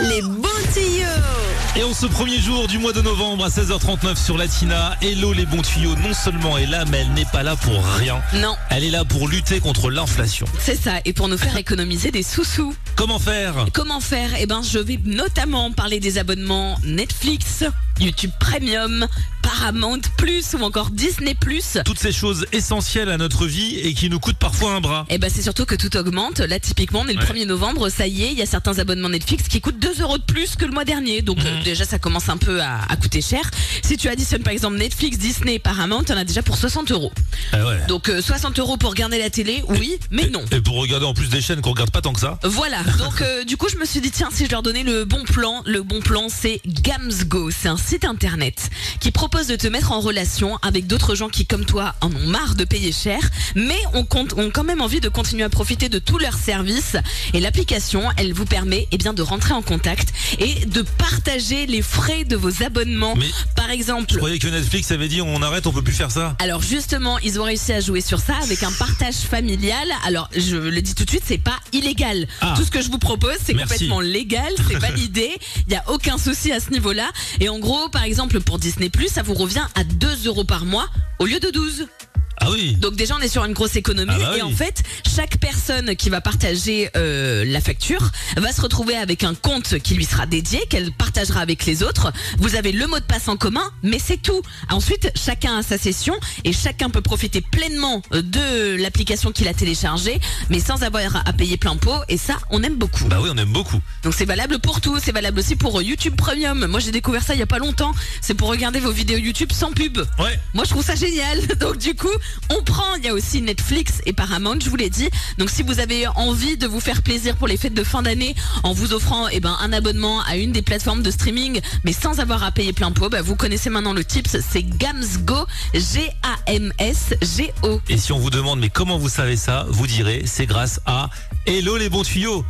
Les bons tuyaux. Et en ce premier jour du mois de novembre à 16h39 sur Latina, Hello les bons tuyaux non seulement est là, mais elle n'est pas là pour rien. Non, Elle est là pour lutter contre l'inflation. c'est ça. Et pour nous faire économiser des sous-sous. Comment faire? Comment faire? Eh ben, je vais notamment parler des abonnements Netflix, YouTube Premium, Paramount Plus ou encore Disney Plus. Toutes ces choses essentielles à notre vie et qui nous coûtent parfois un bras. Eh ben, c'est surtout que tout augmente. Là, typiquement, on est le Ouais. 1er novembre, ça y est, il y a certains abonnements Netflix qui coûtent 2 euros de plus que le mois dernier. Donc, Mhm. euh, déjà, ça commence un peu à, à coûter cher. Si tu additionnes par exemple Netflix, Disney, Paramount, on a déjà pour 60 euros. Ah ouais. Donc, euh, 60 euros pour regarder la télé, oui, mais non. Et pour regarder en plus des chaînes qu'on regarde pas tant que ça. Voilà, donc euh, du coup je me suis dit tiens si je leur donnais le bon plan, le bon plan c'est Gamsgo, c'est un site internet qui propose de te mettre en relation avec d'autres gens qui comme toi en ont marre de payer cher, mais ont, compte- ont quand même envie de continuer à profiter de tous leurs services et l'application elle vous permet eh bien de rentrer en contact et de partager les frais de vos abonnements. Mais Par exemple, je croyais que Netflix avait dit on arrête, on peut plus faire ça. alors justement, ils ont réussi à jouer sur ça avec un partage familial. Alors je le dis tout de suite, c'est pas illégal. Ah. Tout ce que je vous propose, c'est complètement légal, c'est validé. Il y a aucun souci à ce niveau-là. Et en gros, par exemple, pour Disney ça vous revient à 2 euros par mois au lieu de 12. Ah oui. Donc déjà on est sur une grosse économie Ah bah et oui. en fait chaque personne qui va partager euh, la facture va se retrouver avec un compte qui lui sera dédié qu'elle partagera avec les autres. Vous avez le mot de passe en commun mais c'est tout. Ensuite chacun a sa session et chacun peut profiter pleinement euh, de l'application qu'il a téléchargée mais sans avoir à payer plein pot et ça on aime beaucoup. Bah oui, on aime beaucoup. Donc c'est valable pour tout, c'est valable aussi pour euh, YouTube Premium. Moi j'ai découvert ça il y a pas longtemps. C'est pour regarder vos vidéos YouTube sans pub. Ouais. Moi, je trouve ça génial. Donc, du coup, on prend. Il y a aussi Netflix et Paramount, je vous l'ai dit. Donc, si vous avez envie de vous faire plaisir pour les fêtes de fin d'année en vous offrant eh ben, un abonnement à une des plateformes de streaming, mais sans avoir à payer plein pot, bah, vous connaissez maintenant le tips. C'est Gamsgo, G-A-M-S-G-O. Et si on vous demande mais comment vous savez ça, vous direz c'est grâce à Hello les bons tuyaux.